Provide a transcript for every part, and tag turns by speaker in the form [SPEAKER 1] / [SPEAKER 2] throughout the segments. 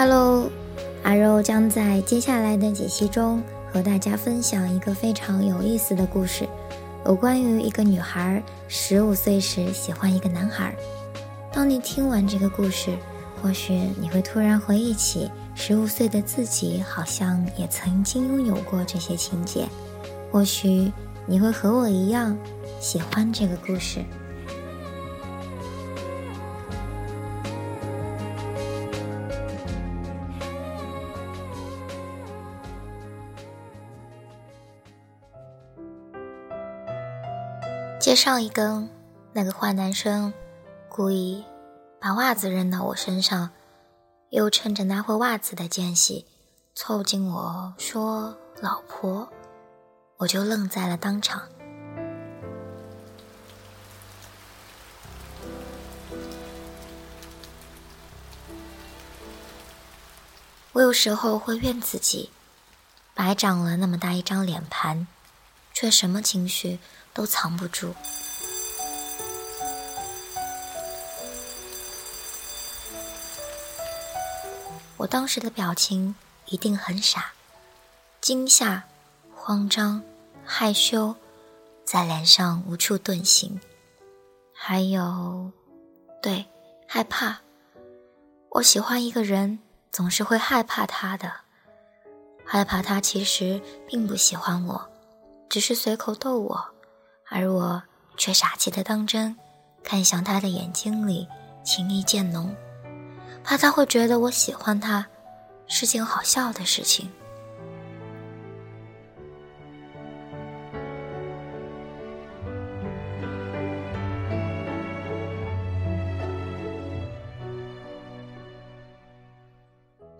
[SPEAKER 1] Hello，阿肉将在接下来的几期中和大家分享一个非常有意思的故事，有关于一个女孩十五岁时喜欢一个男孩。当你听完这个故事，或许你会突然回忆起十五岁的自己，好像也曾经拥有过这些情节。或许你会和我一样喜欢这个故事。接上一根，那个坏男生故意把袜子扔到我身上，又趁着拿回袜子的间隙凑近我说：“老婆。”我就愣在了当场。我有时候会怨自己，白长了那么大一张脸盘，却什么情绪。都藏不住。我当时的表情一定很傻，惊吓、慌张、害羞，在脸上无处遁形。还有，对，害怕。我喜欢一个人，总是会害怕他的，害怕他其实并不喜欢我，只是随口逗我。而我却傻气的当真，看向他的眼睛里情意渐浓，怕他会觉得我喜欢他是件好笑的事情。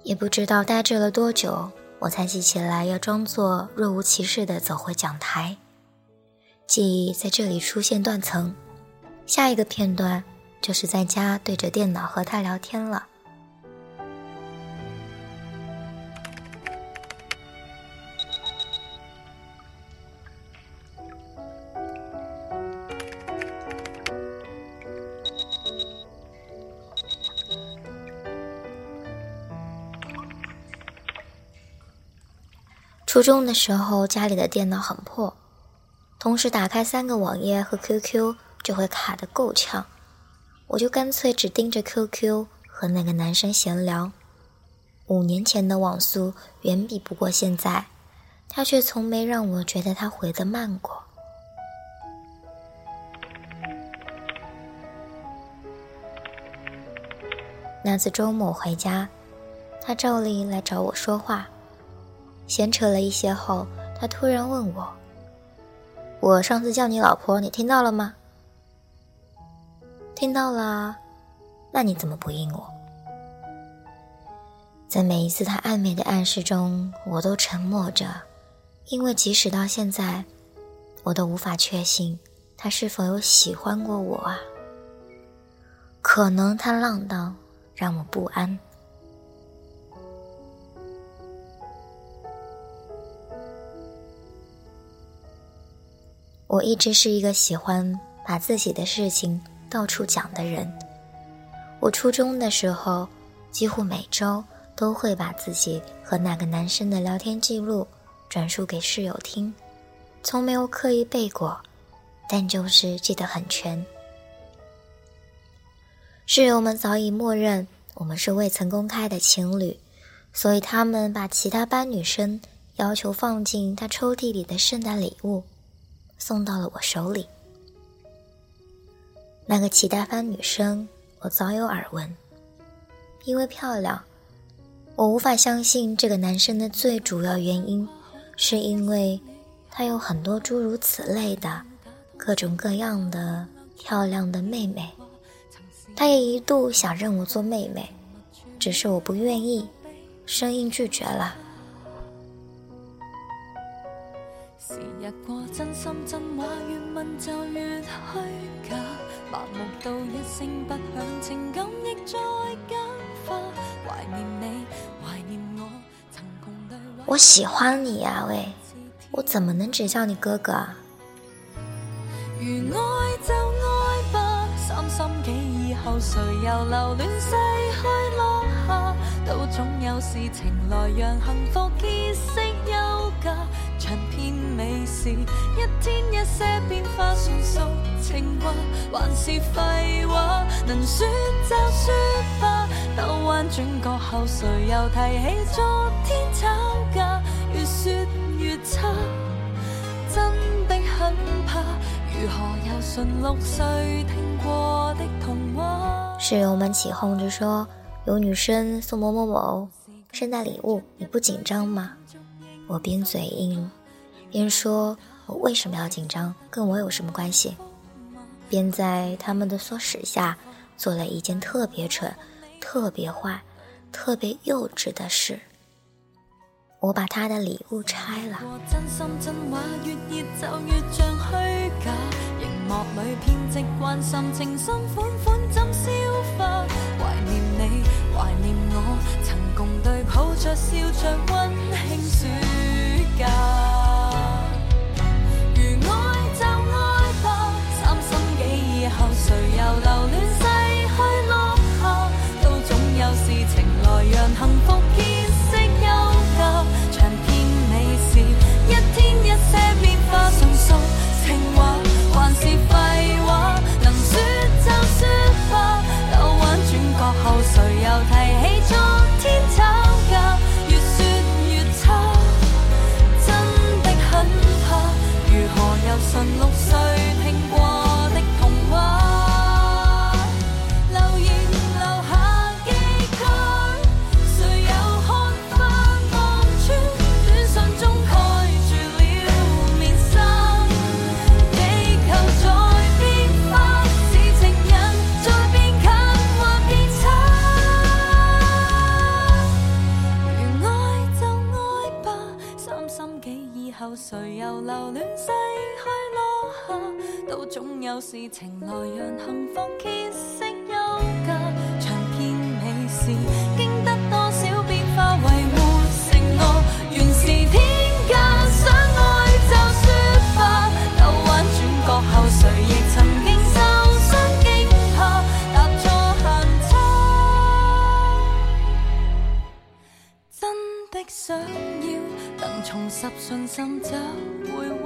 [SPEAKER 1] 也不知道呆滞了多久，我才记起来要装作若无其事的走回讲台。记忆在这里出现断层，下一个片段就是在家对着电脑和他聊天了。初中的时候，家里的电脑很破。同时打开三个网页和 QQ 就会卡得够呛，我就干脆只盯着 QQ 和那个男生闲聊。五年前的网速远比不过现在，他却从没让我觉得他回得慢过。那次周末回家，他照例来找我说话，闲扯了一些后，他突然问我。我上次叫你老婆，你听到了吗？听到了，那你怎么不应我？在每一次他暧昧的暗示中，我都沉默着，因为即使到现在，我都无法确信他是否有喜欢过我啊。可能他浪荡，让我不安。我一直是一个喜欢把自己的事情到处讲的人。我初中的时候，几乎每周都会把自己和那个男生的聊天记录转述给室友听，从没有刻意背过，但就是记得很全。室友们早已默认我们是未曾公开的情侣，所以他们把其他班女生要求放进他抽屉里的圣诞礼物。送到了我手里。那个其他班女生，我早有耳闻。因为漂亮，我无法相信这个男生的最主要原因，是因为他有很多诸如此类的各种各样的漂亮的妹妹。他也一度想认我做妹妹，只是我不愿意，生硬拒绝了。时日过，真心真话越问就越虚假，麻木到一声不响，情感亦在简化。怀念你，怀念我，曾共对话。我喜欢你呀，喂，我怎么能只叫你哥哥？如爱就爱吧，三心几意后，谁又留恋逝去落下？
[SPEAKER 2] 都总有事情来让幸福结识休假。事，一天一些变化，算数情话还是废话？能说就说吧。兜弯转角后，谁又提起昨天吵架？越说越差，真的很怕。如何又顺六岁听过的童话？
[SPEAKER 1] 室友们起哄着说，有女生送某某某圣诞礼物，你不紧张吗？我边嘴硬，边说：“我为什么要紧张？跟我有什么关系？”便在他们的唆使下，做了一件特别蠢、特别坏、特别幼稚的事。我把他的礼物拆了。
[SPEAKER 2] 留恋逝去落霞，都总有事情来让幸福结识休假，长篇美事，经得多少变化，为没承诺，原是天价。想爱就说吧，兜弯转角后，谁亦曾经受伤惊怕，踏错行差，真的想重拾信心找回。